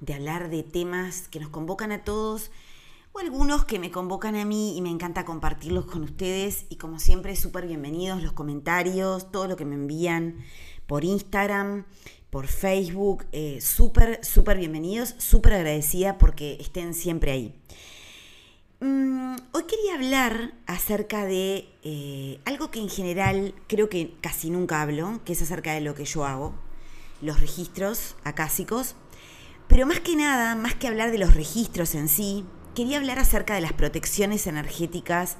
de hablar de temas que nos convocan a todos o algunos que me convocan a mí y me encanta compartirlos con ustedes. Y como siempre súper bienvenidos los comentarios, todo lo que me envían por Instagram, por Facebook, eh, súper, súper bienvenidos, súper agradecida porque estén siempre ahí. Mm, hoy quería hablar acerca de eh, algo que en general creo que casi nunca hablo, que es acerca de lo que yo hago, los registros acásicos pero más que nada, más que hablar de los registros en sí, quería hablar acerca de las protecciones energéticas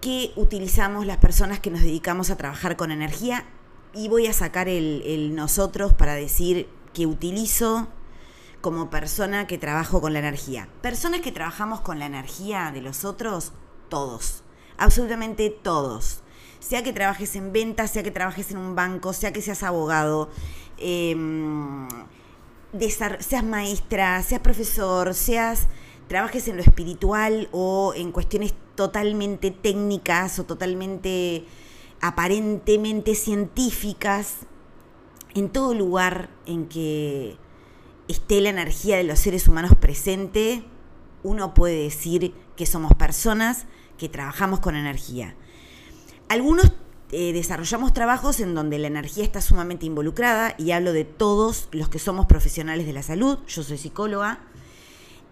que utilizamos las personas que nos dedicamos a trabajar con energía y voy a sacar el, nosotros para decir que utilizo como persona que trabajo con la energía. Personas que trabajamos con la energía de los otros, todos, absolutamente todos. Sea que trabajes en ventas, sea que trabajes en un banco, sea que seas abogado, eh, seas maestra, seas profesor, seas trabajes en lo espiritual o en cuestiones totalmente técnicas o totalmente aparentemente científicas, en todo lugar en que esté la energía de los seres humanos presente, uno puede decir que somos personas que trabajamos con energía. Algunos eh, desarrollamos trabajos en donde la energía está sumamente involucrada y hablo de todos los que somos profesionales de la salud. Yo soy psicóloga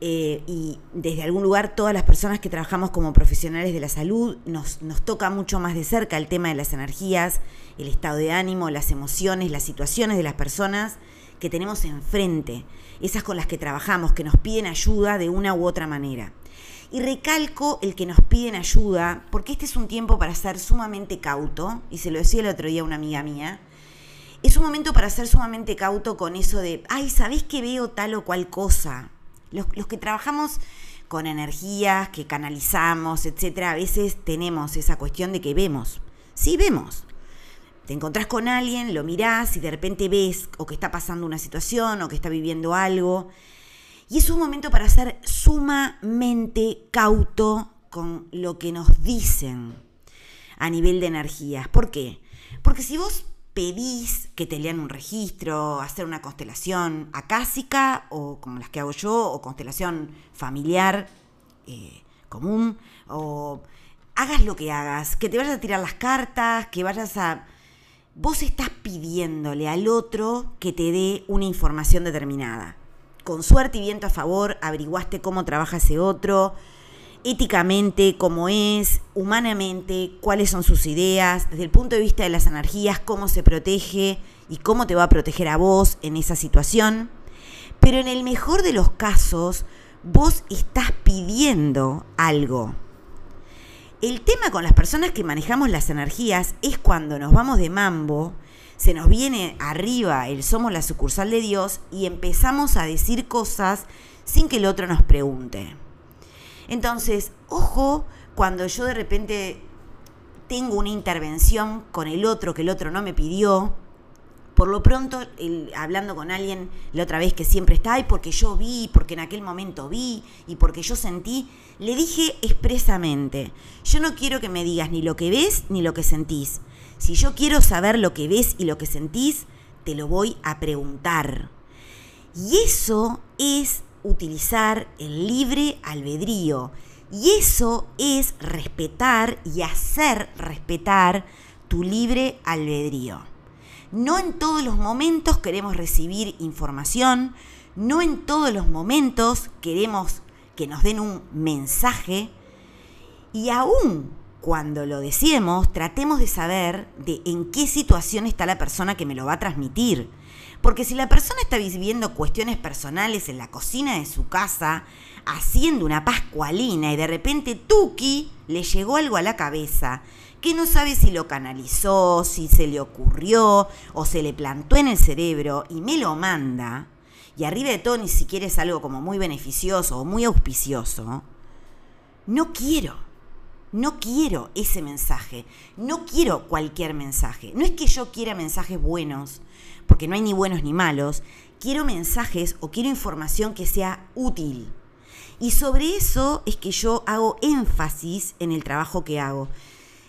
eh, y desde algún lugar todas las personas que trabajamos como profesionales de la salud nos, nos toca mucho más de cerca el tema de las energías, el estado de ánimo, las emociones, las situaciones de las personas que tenemos enfrente, esas con las que trabajamos, que nos piden ayuda de una u otra manera. Y recalco el que nos piden ayuda, porque este es un tiempo para ser sumamente cauto, y se lo decía el otro día una amiga mía, es un momento para ser sumamente cauto con eso de, ay, ¿sabés que veo tal o cual cosa? Los, los que trabajamos con energías, que canalizamos, etcétera, a veces tenemos esa cuestión de que vemos. Sí, vemos. Te encontrás con alguien, lo mirás y de repente ves o que está pasando una situación o que está viviendo algo y es un momento para ser sumamente cauto con lo que nos dicen a nivel de energías. ¿Por qué? Porque si vos pedís que te lean un registro, hacer una constelación acásica o como las que hago yo, o constelación familiar eh, común, o hagas lo que hagas, que te vayas a tirar las cartas, que vayas a... Vos estás pidiéndole al otro que te dé una información determinada con suerte y viento a favor, averiguaste cómo trabaja ese otro, éticamente, cómo es, humanamente, cuáles son sus ideas, desde el punto de vista de las energías, cómo se protege y cómo te va a proteger a vos en esa situación. Pero en el mejor de los casos, vos estás pidiendo algo. El tema con las personas que manejamos las energías es cuando nos vamos de mambo se nos viene arriba el somos la sucursal de Dios y empezamos a decir cosas sin que el otro nos pregunte. Entonces, ojo cuando yo de repente tengo una intervención con el otro que el otro no me pidió, por lo pronto, hablando con alguien la otra vez que siempre está, ahí porque yo vi, porque en aquel momento vi y porque yo sentí, le dije expresamente, yo no quiero que me digas ni lo que ves ni lo que sentís. Si yo quiero saber lo que ves y lo que sentís, te lo voy a preguntar. Y eso es utilizar el libre albedrío. Y eso es respetar y hacer respetar tu libre albedrío. No en todos los momentos queremos recibir información, no en todos los momentos queremos que nos den un mensaje y aún cuando lo decimos, tratemos de saber de en qué situación está la persona que me lo va a transmitir. Porque si la persona está viviendo cuestiones personales en la cocina de su casa, haciendo una pascualina y de repente Tuki le llegó algo a la cabeza, que no sabe si lo canalizó, si se le ocurrió o se le plantó en el cerebro y me lo manda, y arriba de todo ni siquiera es algo como muy beneficioso o muy auspicioso, no quiero, no quiero ese mensaje, no quiero cualquier mensaje. No es que yo quiera mensajes buenos, porque no hay ni buenos ni malos, quiero mensajes o quiero información que sea útil. Y sobre eso es que yo hago énfasis en el trabajo que hago.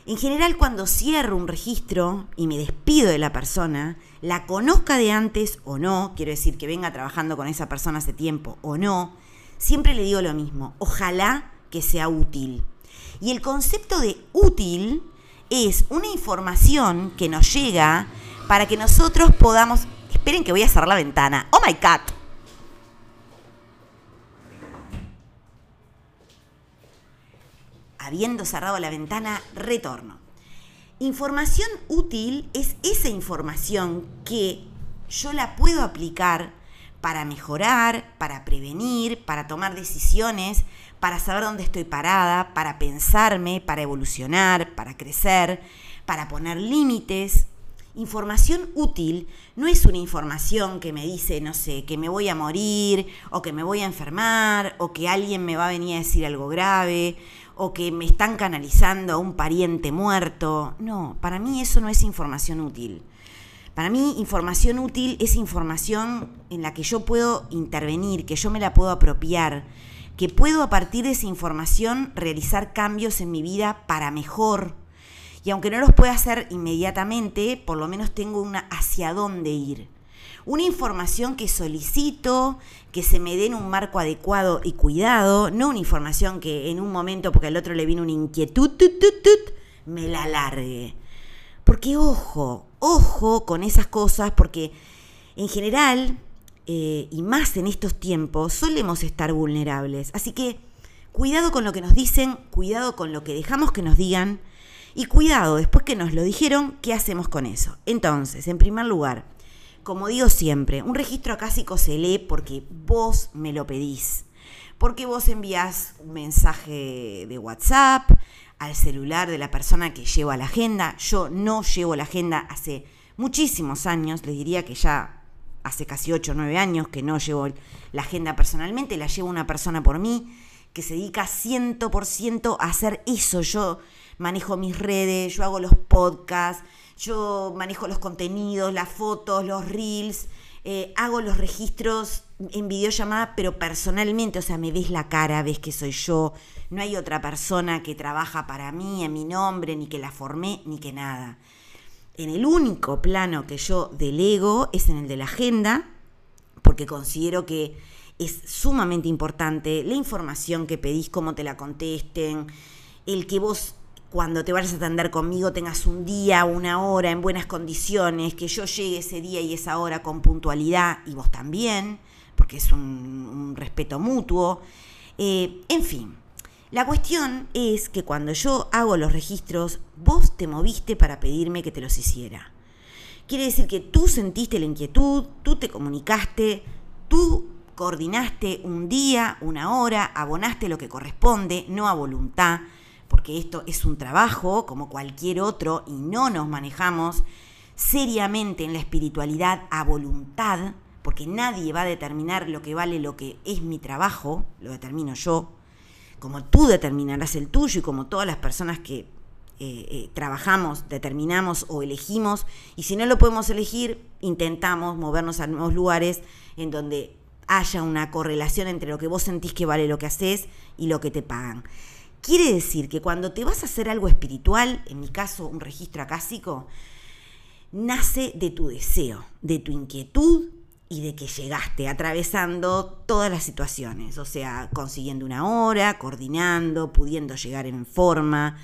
En general, cuando cierro un registro y me despido de la persona, la conozca de antes o no, quiero decir que venga trabajando con esa persona hace tiempo o no, siempre le digo lo mismo, ojalá que sea útil. Y el concepto de útil es una información que nos llega para que nosotros podamos... Esperen que voy a cerrar la ventana. Oh my god. Habiendo cerrado la ventana, retorno. Información útil es esa información que yo la puedo aplicar para mejorar, para prevenir, para tomar decisiones, para saber dónde estoy parada, para pensarme, para evolucionar, para crecer, para poner límites. Información útil no es una información que me dice, no sé, que me voy a morir o que me voy a enfermar o que alguien me va a venir a decir algo grave o que me están canalizando a un pariente muerto. No, para mí eso no es información útil. Para mí información útil es información en la que yo puedo intervenir, que yo me la puedo apropiar, que puedo a partir de esa información realizar cambios en mi vida para mejor. Y aunque no los pueda hacer inmediatamente, por lo menos tengo una hacia dónde ir una información que solicito, que se me dé en un marco adecuado y cuidado, no una información que en un momento, porque al otro le vino una inquietud, me la largue. Porque ojo, ojo con esas cosas, porque en general, eh, y más en estos tiempos, solemos estar vulnerables. Así que cuidado con lo que nos dicen, cuidado con lo que dejamos que nos digan, y cuidado, después que nos lo dijeron, ¿qué hacemos con eso? Entonces, en primer lugar, como digo siempre, un registro acásico se lee porque vos me lo pedís. Porque vos envías un mensaje de WhatsApp al celular de la persona que lleva la agenda. Yo no llevo la agenda hace muchísimos años, les diría que ya hace casi 8 o 9 años que no llevo la agenda personalmente, la llevo una persona por mí que se dedica 100% a hacer eso. Yo manejo mis redes, yo hago los podcasts, yo manejo los contenidos, las fotos, los reels, eh, hago los registros en videollamada, pero personalmente, o sea, me ves la cara, ves que soy yo, no hay otra persona que trabaja para mí, en mi nombre, ni que la formé, ni que nada. En el único plano que yo delego es en el de la agenda, porque considero que es sumamente importante la información que pedís, cómo te la contesten, el que vos cuando te vayas a atender conmigo tengas un día, una hora en buenas condiciones, que yo llegue ese día y esa hora con puntualidad y vos también, porque es un, respeto mutuo. Eh, en fin, la cuestión es que cuando yo hago los registros, vos te moviste para pedirme que te los hiciera. Quiere decir que tú sentiste la inquietud, tú te comunicaste, tú coordinaste un día, una hora, abonaste lo que corresponde, no a voluntad porque esto es un trabajo como cualquier otro y no nos manejamos seriamente en la espiritualidad a voluntad, porque nadie va a determinar lo que vale lo que es mi trabajo, lo determino yo, como tú determinarás el tuyo y como todas las personas que eh, eh, trabajamos, determinamos o elegimos, y si no lo podemos elegir, intentamos movernos a nuevos lugares en donde haya una correlación entre lo que vos sentís que vale lo que haces y lo que te pagan. Quiere decir que cuando te vas a hacer algo espiritual, en mi caso un registro acásico, nace de tu deseo, de tu inquietud y de que llegaste atravesando todas las situaciones, o sea, consiguiendo una hora, coordinando, pudiendo llegar en forma,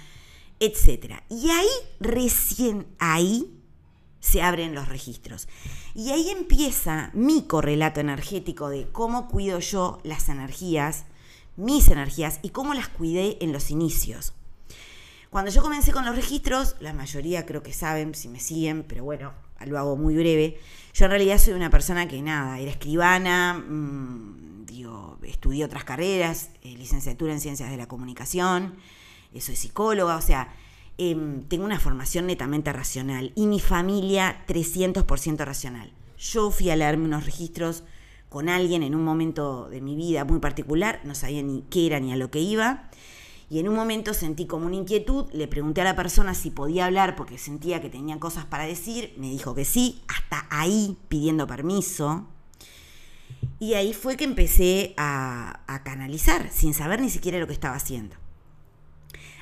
etc. Y ahí, recién ahí, se abren los registros. Y ahí empieza mi correlato energético de cómo cuido yo las energías mis energías y cómo las cuidé en los inicios. Cuando yo comencé con los registros, la mayoría creo que saben si me siguen, pero bueno, lo hago muy breve. Yo en realidad soy una persona que nada, era escribana, mmm, digo, estudié otras carreras, eh, licenciatura en ciencias de la comunicación, eh, soy psicóloga, o sea, em, tengo una formación netamente racional y mi familia 300% racional. Yo fui a leerme unos registros con alguien en un momento de mi vida muy particular, no sabía ni qué era ni a lo que iba. Y en un momento sentí como una inquietud, le pregunté a la persona si podía hablar porque sentía que tenía cosas para decir, me dijo que sí, hasta ahí pidiendo permiso. Y ahí fue que empecé a, canalizar, sin saber ni siquiera lo que estaba haciendo.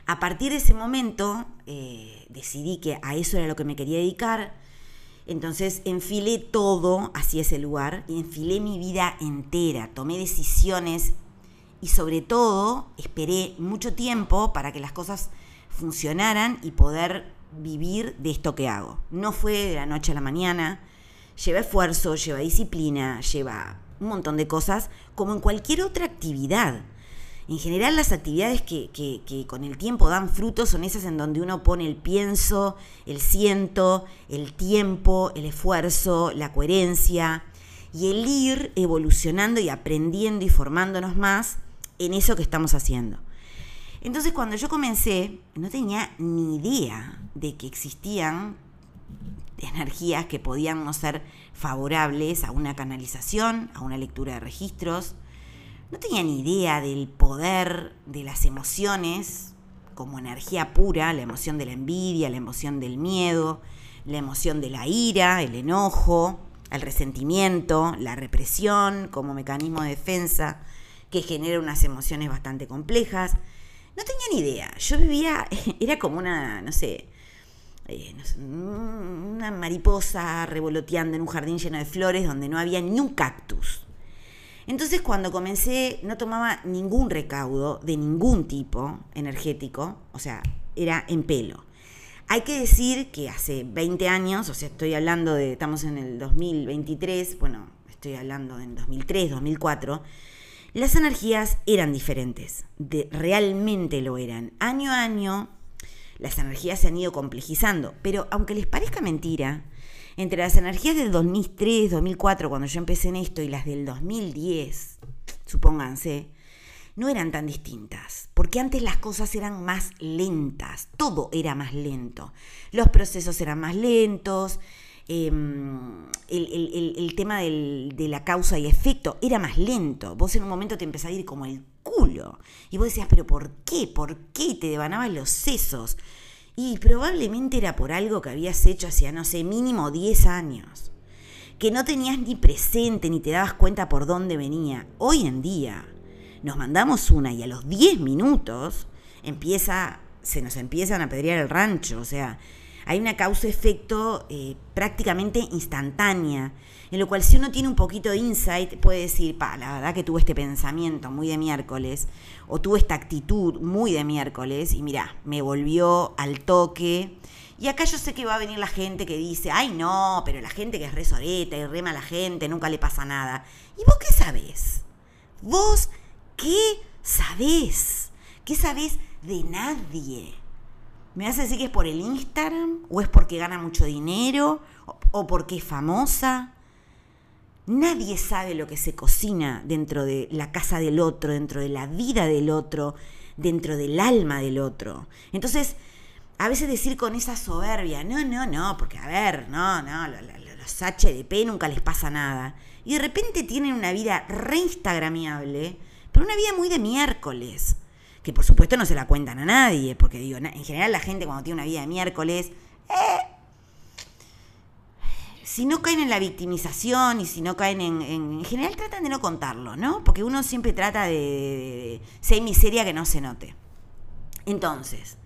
A partir de ese momento eh, decidí que a eso era lo que me quería dedicar, entonces enfilé todo hacia ese lugar, y enfilé mi vida entera, tomé decisiones y sobre todo esperé mucho tiempo para que las cosas funcionaran y poder vivir de esto que hago. No fue de la noche a la mañana, lleva esfuerzo, lleva disciplina, lleva un montón de cosas, como en cualquier otra actividad. En general las actividades que, que, con el tiempo dan frutos son esas en donde uno pone el pienso, el siento, el tiempo, el esfuerzo, la coherencia y el ir evolucionando y aprendiendo y formándonos más en eso que estamos haciendo. Entonces cuando yo comencé, no tenía ni idea de que existían energías que podían no ser favorables a una canalización, a una lectura de registros. No tenía ni idea del poder de las emociones como energía pura, la emoción de la envidia, la emoción del miedo, la emoción de la ira, el enojo, el resentimiento, la represión como mecanismo de defensa, que genera unas emociones bastante complejas. No tenía ni idea. Yo vivía, era como una, no sé, eh, una mariposa revoloteando en un jardín lleno de flores donde no había ni un cactus. Entonces cuando comencé no tomaba ningún recaudo de ningún tipo energético, o sea, era en pelo. Hay que decir que hace 20 años, o sea, estoy hablando de, estamos en el 2023, bueno, estoy hablando en 2003, 2004, las energías eran diferentes, de, realmente lo eran. Año a año las energías se han ido complejizando, pero aunque les parezca mentira, entre las energías del 2003, 2004, cuando yo empecé en esto, y las del 2010, supónganse, no eran tan distintas, porque antes las cosas eran más lentas, todo era más lento, los procesos eran más lentos, Em, el, tema de la causa y efecto era más lento. Vos en un momento te empezás a ir como el culo. Y vos decías, pero ¿por qué? ¿Por qué? te devanaban los sesos. Y probablemente era por algo que habías hecho hacía, no sé, mínimo 10 años. Que no tenías ni presente ni te dabas cuenta por dónde venía. Hoy en día nos mandamos una y a los 10 minutos empieza, se nos empiezan a pedrear el rancho. O sea, hay una causa-efecto eh, prácticamente instantánea, en lo cual si uno tiene un poquito de insight puede decir, pa, la verdad que tuve este pensamiento muy de miércoles, o tuve esta actitud muy de miércoles, y mira, me volvió al toque. Y acá yo sé que va a venir la gente que dice, ay no, pero la gente que es re soreta y re mala gente, nunca le pasa nada. ¿Y vos qué sabés? ¿Vos qué sabés? ¿Qué sabés de nadie? ¿Me vas a decir que es por el Instagram? ¿O es porque gana mucho dinero? ¿O porque es famosa? Nadie sabe lo que se cocina dentro de la casa del otro, dentro de la vida del otro, dentro del alma del otro. Entonces, a veces decir con esa soberbia, no, no, no, porque a ver, no, no, los HDP nunca les pasa nada. Y de repente tienen una vida re instagramiable, pero una vida muy de miércoles que por supuesto no se la cuentan a nadie, porque digo, en general la gente cuando tiene una vida de miércoles, eh, si no caen en la victimización y si no caen en, en, general tratan de no contarlo, ¿no? Porque uno siempre trata de, ser miseria que no se note. Entonces,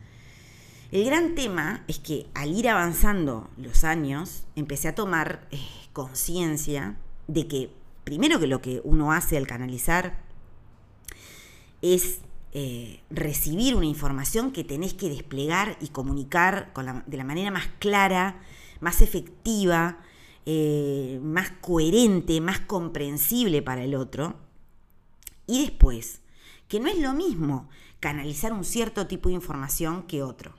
el gran tema es que al ir avanzando los años, empecé a tomar eh, conciencia de que, primero que lo que uno hace al canalizar es eh, recibir una información que tenés que desplegar y comunicar de la manera más clara, más efectiva, eh, más coherente, más comprensible para el otro. Y después, que no es lo mismo canalizar un cierto tipo de información que otro.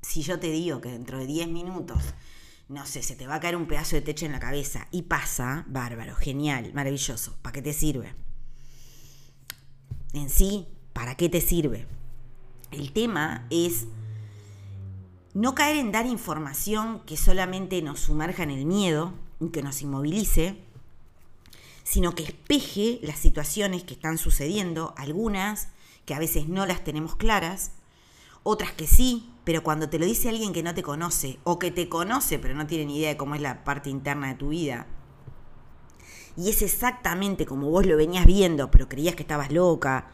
Si yo te digo que dentro de 10 minutos, no sé, se te va a caer un pedazo de techo en la cabeza y pasa, bárbaro, genial, maravilloso, ¿para qué te sirve? En sí, ¿para qué te sirve? El tema es no caer en dar información que solamente nos sumerja en el miedo, que nos inmovilice, sino que espeje las situaciones que están sucediendo, algunas que a veces no las tenemos claras, otras que sí, pero cuando te lo dice alguien que no te conoce o que te conoce pero no tiene ni idea de cómo es la parte interna de tu vida, y es exactamente como vos lo venías viendo, pero creías que estabas loca,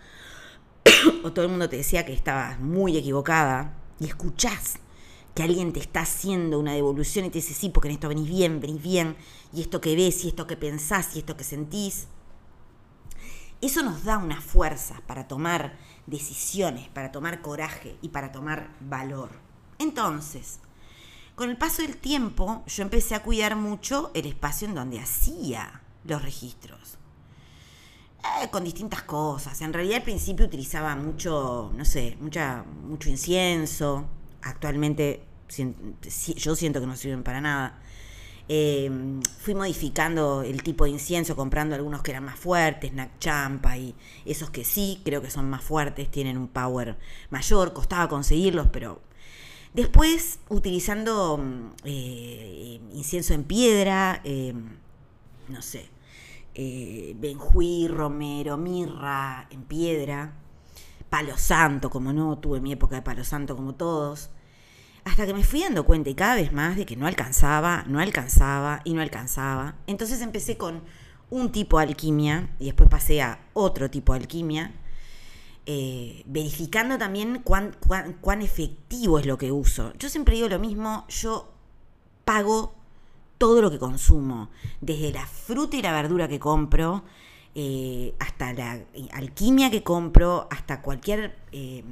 o todo el mundo te decía que estabas muy equivocada, y escuchás que alguien te está haciendo una devolución y te dice, sí, porque en esto venís bien, venís bien, y esto que ves, y esto que pensás, y esto que sentís, eso nos da una fuerza para tomar decisiones, para tomar coraje y para tomar valor. Entonces, con el paso del tiempo, yo empecé a cuidar mucho el espacio en donde hacía los registros. Eh, con distintas cosas. En realidad al principio utilizaba mucho, no sé, mucha, mucho incienso. Actualmente yo siento que no sirven para nada. Eh, fui modificando el tipo de incienso, comprando algunos que eran más fuertes, Nac Champa y esos que sí, creo que son más fuertes, tienen un power mayor, costaba conseguirlos, pero después utilizando eh, incienso en piedra, no sé, eh, benjuí, romero, mirra en piedra, palo santo, como no, tuve mi época de palo santo como todos, hasta que me fui dando cuenta y cada vez más de que no alcanzaba, no alcanzaba y no alcanzaba. Entonces empecé con un tipo de alquimia y después pasé a otro tipo de alquimia, eh, verificando también cuán, cuán efectivo es lo que uso. Yo siempre digo lo mismo, yo pago todo lo que consumo, desde la fruta y la verdura que compro, eh, hasta la alquimia que compro, hasta cualquier eh,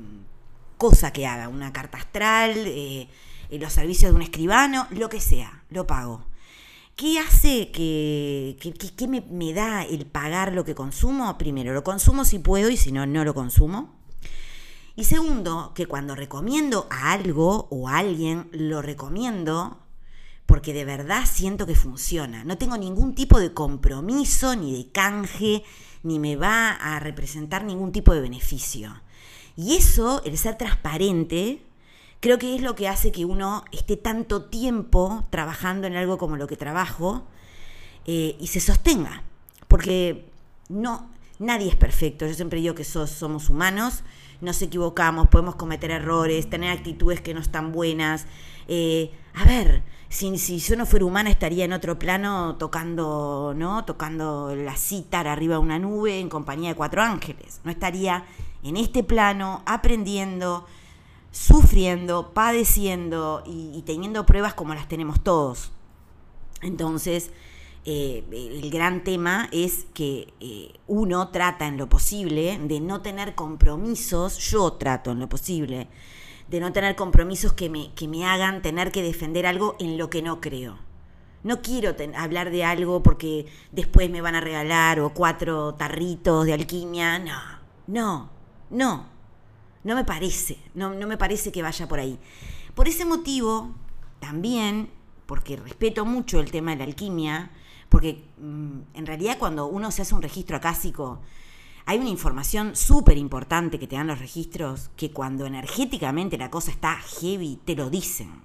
cosa que haga, una carta astral, eh, los servicios de un escribano, lo que sea, lo pago. ¿Qué hace que, que, me, me, da el pagar lo que consumo? Primero, lo consumo si puedo y si no, no lo consumo. Y segundo, que cuando recomiendo a algo o a alguien, lo recomiendo porque de verdad siento que funciona. No tengo ningún tipo de compromiso ni de canje, ni me va a representar ningún tipo de beneficio. Y eso, el ser transparente, creo que es lo que hace que uno esté tanto tiempo trabajando en algo como lo que trabajo eh, y se sostenga. Porque no, nadie es perfecto. Yo siempre digo que somos humanos, nos equivocamos, podemos cometer errores, tener actitudes que no están buenas. Eh, a ver, si, si yo no fuera humana estaría en otro plano tocando, ¿no? Tocando la cítara arriba de una nube en compañía de cuatro ángeles. No estaría en este plano aprendiendo, sufriendo, padeciendo y, teniendo pruebas como las tenemos todos. Entonces, eh, el gran tema es que eh, uno trata en lo posible de no tener compromisos, yo trato en lo posible de no tener compromisos que me, que me hagan tener que defender algo en lo que no creo. No quiero hablar de algo porque después me van a regalar o cuatro tarritos de alquimia. No, no, no. No me parece, no, no me parece que vaya por ahí. Por ese motivo, también, porque respeto mucho el tema de la alquimia, porque mm, en realidad cuando uno se hace un registro acásico, hay una información súper importante que te dan los registros que cuando energéticamente la cosa está heavy, te lo dicen.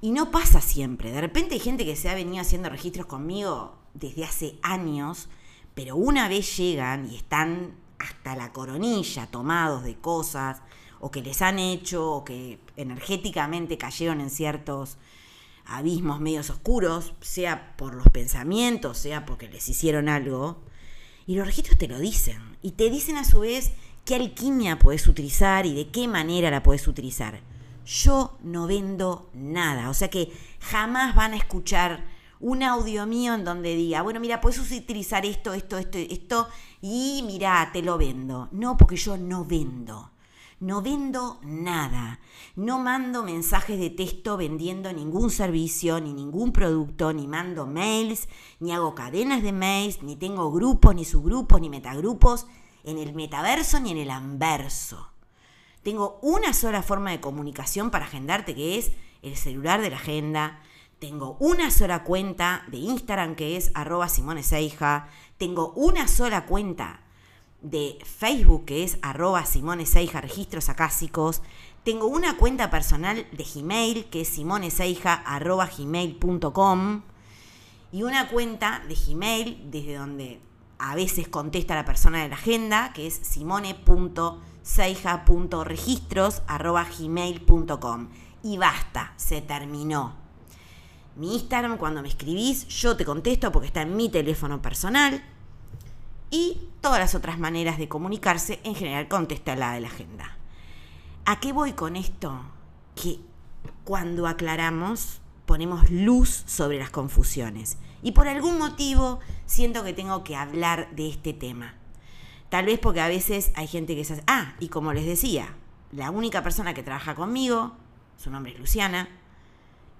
Y no pasa siempre. De repente hay gente que se ha venido haciendo registros conmigo desde hace años, pero una vez llegan y están hasta la coronilla tomados de cosas o que les han hecho o que energéticamente cayeron en ciertos abismos medios oscuros, sea por los pensamientos, sea porque les hicieron algo, y los registros te lo dicen. Y te dicen a su vez qué alquimia puedes utilizar y de qué manera la puedes utilizar. Yo no vendo nada. O sea que jamás van a escuchar un audio mío en donde diga, bueno, mira, puedes utilizar esto, esto, esto, esto, y mira, te lo vendo. No, porque yo no vendo. No vendo nada. No mando mensajes de texto vendiendo ningún servicio, ni ningún producto, ni mando mails, ni hago cadenas de mails, ni tengo grupos, ni subgrupos, ni metagrupos en el metaverso ni en el anverso. Tengo una sola forma de comunicación para agendarte que es el celular de la agenda. Tengo una sola cuenta de Instagram que es arroba Simone Tengo una sola cuenta de Facebook, que es arroba Simone Seija, registros acásicos. Tengo una cuenta personal de Gmail, que es simoneseija, arroba gmail.com. y una cuenta de Gmail desde donde a veces contesta la persona de la agenda, que es simone.seija.registros.gmail.com. Y basta, se terminó. Mi Instagram, cuando me escribís, yo te contesto porque está en mi teléfono personal. Y todas las otras maneras de comunicarse, en general, contesta la de la agenda. ¿A qué voy con esto? Que cuando aclaramos, ponemos luz sobre las confusiones. Y por algún motivo siento que tengo que hablar de este tema. Tal vez porque a veces hay gente que se hace... Ah, y como les decía, la única persona que trabaja conmigo, su nombre es Luciana,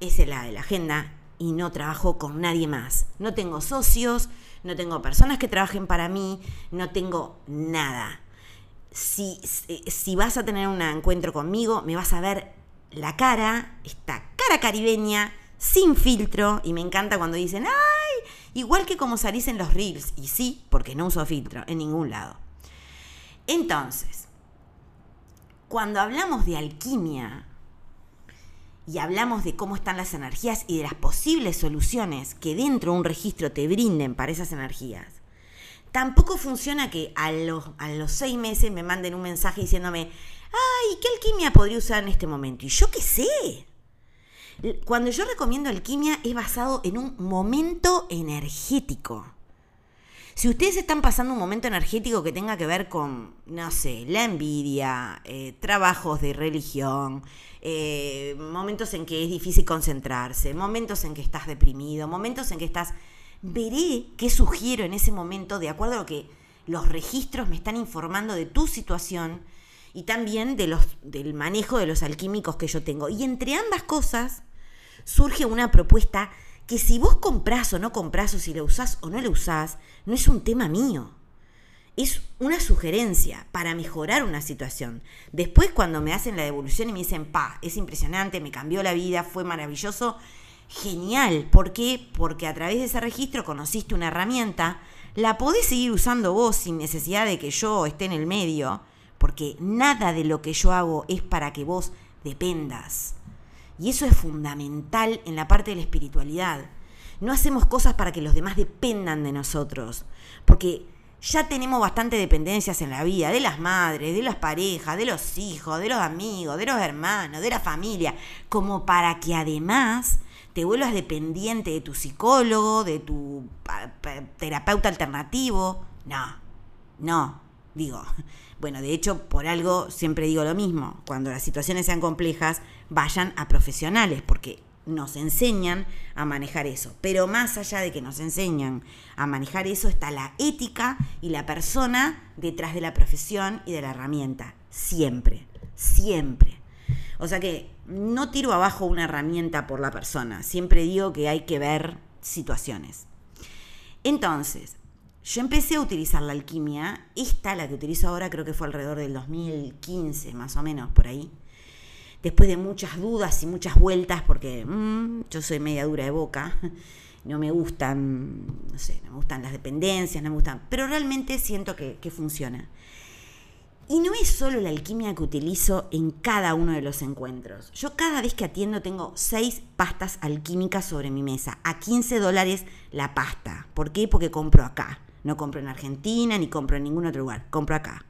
es la de la agenda y no trabajo con nadie más. No tengo socios, no tengo personas que trabajen para mí, no tengo nada. Si, si vas a tener un encuentro conmigo, me vas a ver la cara, esta cara caribeña, sin filtro, y me encanta cuando dicen, ¡ay! Igual que como salís en los reels, y sí, porque no uso filtro en ningún lado. Entonces, cuando hablamos de alquimia, y hablamos de cómo están las energías y de las posibles soluciones que dentro de un registro te brinden para esas energías, tampoco funciona que a los, a los seis meses me manden un mensaje diciéndome, ay, ¿qué alquimia podría usar en este momento? Y yo qué sé. Cuando yo recomiendo alquimia es basado en un momento energético. Si ustedes están pasando un momento energético que tenga que ver con, no sé, la envidia, eh, trabajos de religión, eh, momentos en que es difícil concentrarse, momentos en que estás deprimido, momentos en que estás... Veré qué sugiero en ese momento de acuerdo a lo que los registros me están informando de tu situación y también de los, del manejo de los alquímicos que yo tengo. Y entre ambas cosas surge una propuesta que si vos comprás o no comprás o si la usás o no la usás, no es un tema mío. Es una sugerencia para mejorar una situación. Después cuando me hacen la devolución y me dicen, pa, es impresionante, me cambió la vida, fue maravilloso, genial. ¿Por qué? Porque a través de ese registro conociste una herramienta, la podés seguir usando vos sin necesidad de que yo esté en el medio porque nada de lo que yo hago es para que vos dependas. Y eso es fundamental en la parte de la espiritualidad. No hacemos cosas para que los demás dependan de nosotros, porque ya tenemos bastante dependencias en la vida, de las madres, de las parejas, de los hijos, de los amigos, de los hermanos, de la familia, como para que además te vuelvas dependiente de tu psicólogo, de tu terapeuta alternativo. No, no, digo, bueno, de hecho, por algo siempre digo lo mismo, cuando las situaciones sean complejas, vayan a profesionales, porque nos enseñan a manejar eso. Pero más allá de que nos enseñan a manejar eso, está la ética y la persona detrás de la profesión y de la herramienta. Siempre, siempre. O sea que no tiro abajo una herramienta por la persona. Siempre digo que hay que ver situaciones. Entonces, yo empecé a utilizar la alquimia, esta, la que utilizo ahora, creo que fue alrededor del 2015, más o menos, por ahí. Después de muchas dudas y muchas vueltas, porque mm, yo soy media dura de boca, no me gustan, no sé, no me gustan las dependencias, no me gustan, pero realmente siento que, que funciona. Y no es solo la alquimia que utilizo en cada uno de los encuentros. Yo cada vez que atiendo tengo seis pastas alquímicas sobre mi mesa, a 15 dólares la pasta. ¿Por qué? Porque compro acá. No compro en Argentina ni compro en ningún otro lugar, compro acá.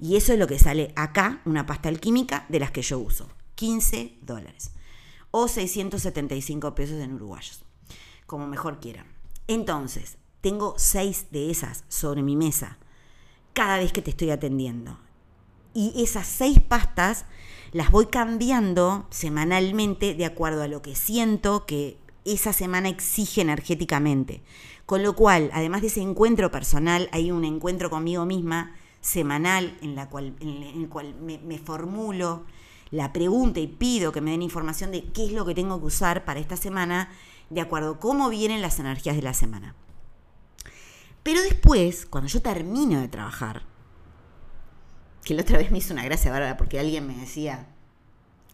Y eso es lo que sale acá, una pasta alquímica de las que yo uso. 15 dólares. O 675 pesos en uruguayos, como mejor quieran. Entonces, tengo seis de esas sobre mi mesa cada vez que te estoy atendiendo. Y esas seis pastas las voy cambiando semanalmente de acuerdo a lo que siento que esa semana exige energéticamente. Con lo cual, además de ese encuentro personal, hay un encuentro conmigo misma semanal en, la cual, en el cual me, formulo la pregunta y pido que me den información de qué es lo que tengo que usar para esta semana, de acuerdo a cómo vienen las energías de la semana. Pero después, cuando yo termino de trabajar, que la otra vez me hizo una gracia bárbara porque alguien me decía,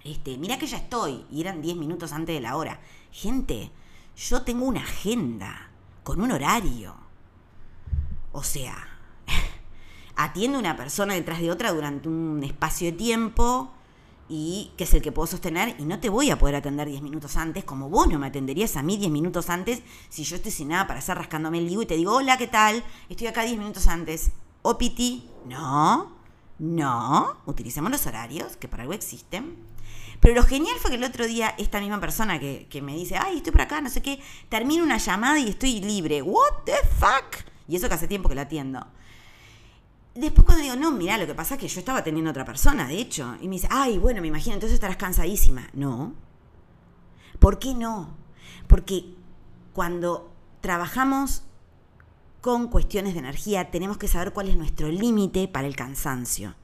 este, mira que ya estoy, y eran 10 minutos antes de la hora. Gente, yo tengo una agenda con un horario. O sea, atiendo a una persona detrás de otra durante un espacio de tiempo y que es el que puedo sostener y no te voy a poder atender 10 minutos antes, como vos no me atenderías a mí 10 minutos antes si yo estoy sin nada para hacer rascándome el ligo y te digo, hola, ¿qué tal? Estoy acá 10 minutos antes. O piti, no, no, utilicemos los horarios, que para algo existen. Pero lo genial fue que el otro día esta misma persona que, que me dice, ay, estoy por acá, no sé qué, termina una llamada y estoy libre. ¿What the fuck? Y eso que hace tiempo que la atiendo. Después cuando digo, no, mira, lo que pasa es que yo estaba teniendo otra persona, de hecho. Y me dice, ay, bueno, me imagino, entonces estarás cansadísima. No. ¿Por qué no? Porque cuando trabajamos con cuestiones de energía, tenemos que saber cuál es nuestro límite para el cansancio.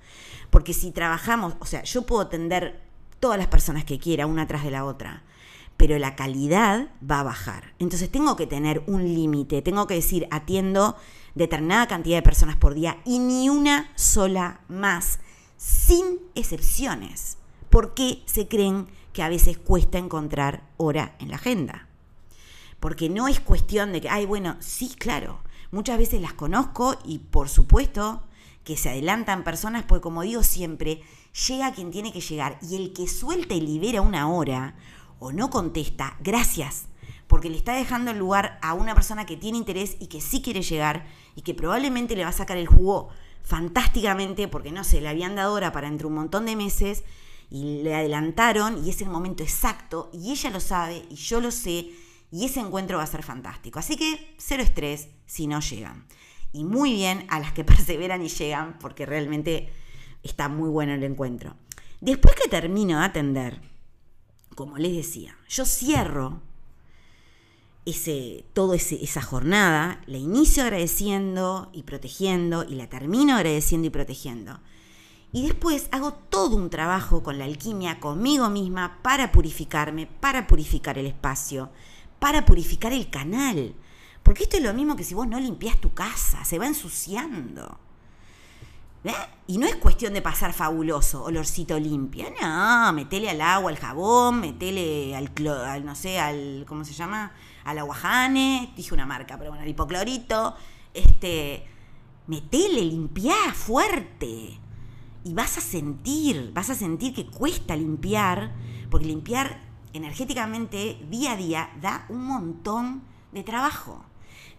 Porque si trabajamos, o sea, yo puedo atender todas las personas que quiera, una tras de la otra, pero la calidad va a bajar. Entonces tengo que tener un límite, tengo que decir, atiendo determinada cantidad de personas por día y ni una sola más, sin excepciones. ¿Por qué se creen que a veces cuesta encontrar hora en la agenda? Porque no es cuestión de que, ay, bueno, sí, claro, muchas veces las conozco y por supuesto que se adelantan personas, porque como digo siempre, llega quien tiene que llegar y el que suelta y libera una hora o no contesta, gracias, porque le está dejando el lugar a una persona que tiene interés y que sí quiere llegar y que probablemente le va a sacar el jugo fantásticamente porque no sé, le habían dado hora para entre un montón de meses y le adelantaron y es el momento exacto y ella lo sabe y yo lo sé y ese encuentro va a ser fantástico. Así que cero estrés si no llegan. Y muy bien a las que perseveran y llegan porque realmente está muy bueno el encuentro. Después que termino de atender, como les decía, yo cierro ese, toda esa jornada, la inicio agradeciendo y protegiendo y la termino agradeciendo y protegiendo. Y después hago todo un trabajo con la alquimia, conmigo misma, para purificarme, para purificar el espacio, para purificar el canal. Porque esto es lo mismo que si vos no limpias tu casa, se va ensuciando. ¿Eh? Y no es cuestión de pasar fabuloso, olorcito limpio. No, metele al agua, al jabón, metele al, al no sé, al, ¿cómo se llama? Al aguajane, dije una marca, pero bueno, al hipoclorito. Este, metele, limpiá fuerte. Y vas a sentir, vas a sentir que cuesta limpiar, porque limpiar energéticamente día a día da un montón de trabajo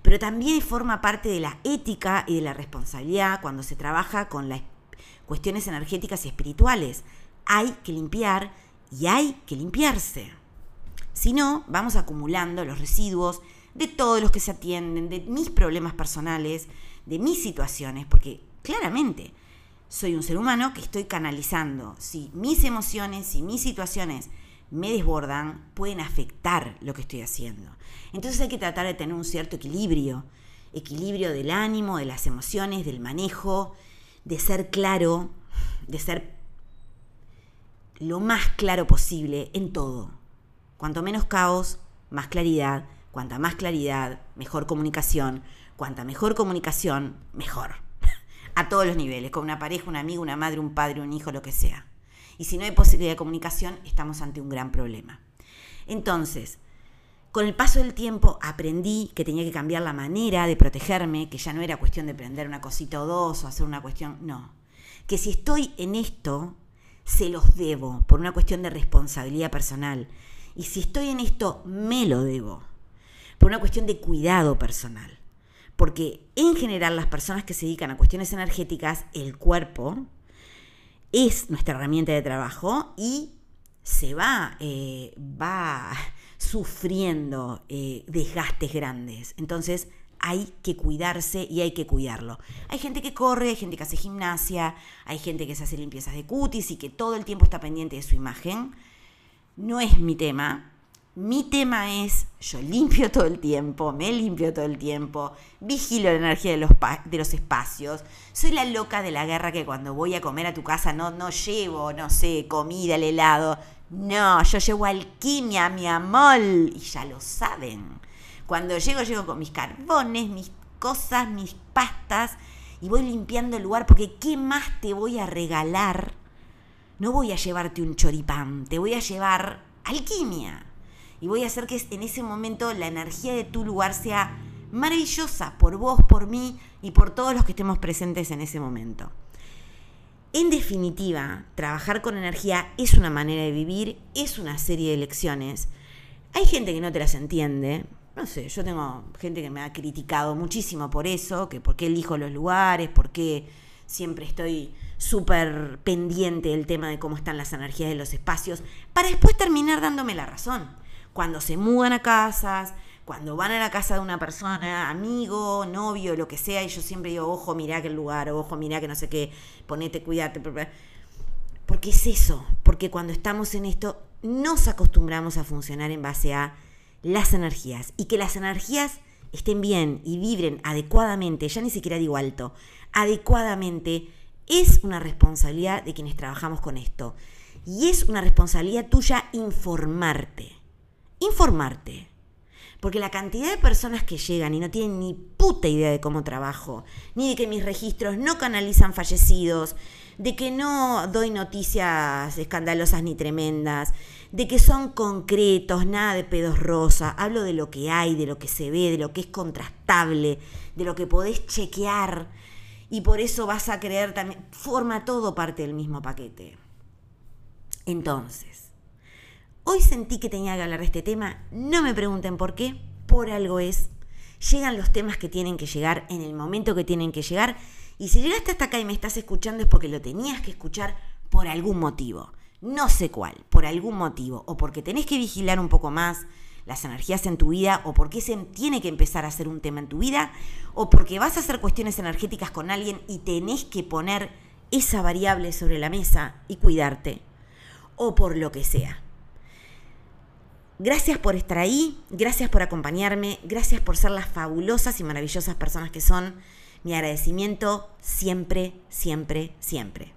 pero también forma parte de la ética y de la responsabilidad cuando se trabaja con las cuestiones energéticas y espirituales. Hay que limpiar y hay que limpiarse. Si no, vamos acumulando los residuos de todos los que se atienden, de mis problemas personales, de mis situaciones, porque claramente soy un ser humano que estoy canalizando. Si mis emociones, si mis situaciones me desbordan, pueden afectar lo que estoy haciendo. Entonces hay que tratar de tener un cierto equilibrio, equilibrio del ánimo, de las emociones, del manejo, de ser claro, de ser lo más claro posible en todo. Cuanto menos caos, más claridad. Cuanta más claridad, mejor comunicación. Cuanta mejor comunicación, mejor. A todos los niveles, con una pareja, un amigo, una madre, un padre, un hijo, lo que sea. Y si no hay posibilidad de comunicación, estamos ante un gran problema. Entonces, con el paso del tiempo aprendí que tenía que cambiar la manera de protegerme, que ya no era cuestión de prender una cosita o dos o hacer una cuestión, no. Que si estoy en esto, se los debo por una cuestión de responsabilidad personal. Y si estoy en esto, me lo debo por una cuestión de cuidado personal. Porque en general las personas que se dedican a cuestiones energéticas, el cuerpo, es nuestra herramienta de trabajo y se va, eh, va sufriendo eh, desgastes grandes. Entonces hay que cuidarse y hay que cuidarlo. Hay gente que corre, hay gente que hace gimnasia, hay gente que se hace limpiezas de cutis y que todo el tiempo está pendiente de su imagen. No es mi tema, mi tema es, yo limpio todo el tiempo, me limpio todo el tiempo, vigilo la energía de los, de los espacios. Soy la loca de la guerra que cuando voy a comer a tu casa no, no llevo, no sé, comida, el helado. No, yo llevo alquimia, mi amor, y ya lo saben. Cuando llego, llego con mis carbones, mis cosas, mis pastas, y voy limpiando el lugar porque ¿qué más te voy a regalar? No voy a llevarte un choripán, te voy a llevar alquimia y voy a hacer que en ese momento la energía de tu lugar sea maravillosa por vos, por mí y por todos los que estemos presentes en ese momento. En definitiva, trabajar con energía es una manera de vivir, es una serie de lecciones. Hay gente que no te las entiende. No sé, yo tengo gente que me ha criticado muchísimo por eso, que por qué elijo los lugares, por qué siempre estoy súper pendiente del tema de cómo están las energías de los espacios, para después terminar dándome la razón. Cuando se mudan a casas, cuando van a la casa de una persona, amigo, novio, lo que sea, y yo siempre digo, ojo, mirá aquel lugar, ojo, mirá que no sé qué, ponete, cuídate. Porque es eso, porque cuando estamos en esto nos acostumbramos a funcionar en base a las energías y que las energías estén bien y vibren adecuadamente, ya ni siquiera digo alto, adecuadamente, es una responsabilidad de quienes trabajamos con esto. Y es una responsabilidad tuya informarte. Informarte. Porque la cantidad de personas que llegan y no tienen ni puta idea de cómo trabajo, ni de que mis registros no canalizan fallecidos, de que no doy noticias escandalosas ni tremendas, de que son concretos, nada de pedos rosa, hablo de lo que hay, de lo que se ve, de lo que es contrastable, de lo que podés chequear y por eso vas a creer también, forma todo parte del mismo paquete. Entonces, Hoy sentí que tenía que hablar de este tema, no me pregunten por qué, por algo es. Llegan los temas que tienen que llegar en el momento que tienen que llegar y si llegaste hasta acá y me estás escuchando es porque lo tenías que escuchar por algún motivo. No sé cuál, por algún motivo, o porque tenés que vigilar un poco más las energías en tu vida, o porque se tiene que empezar a ser un tema en tu vida, o porque vas a hacer cuestiones energéticas con alguien y tenés que poner esa variable sobre la mesa y cuidarte, o por lo que sea. Gracias por estar ahí, gracias por acompañarme, gracias por ser las fabulosas y maravillosas personas que son. Mi agradecimiento siempre, siempre, siempre.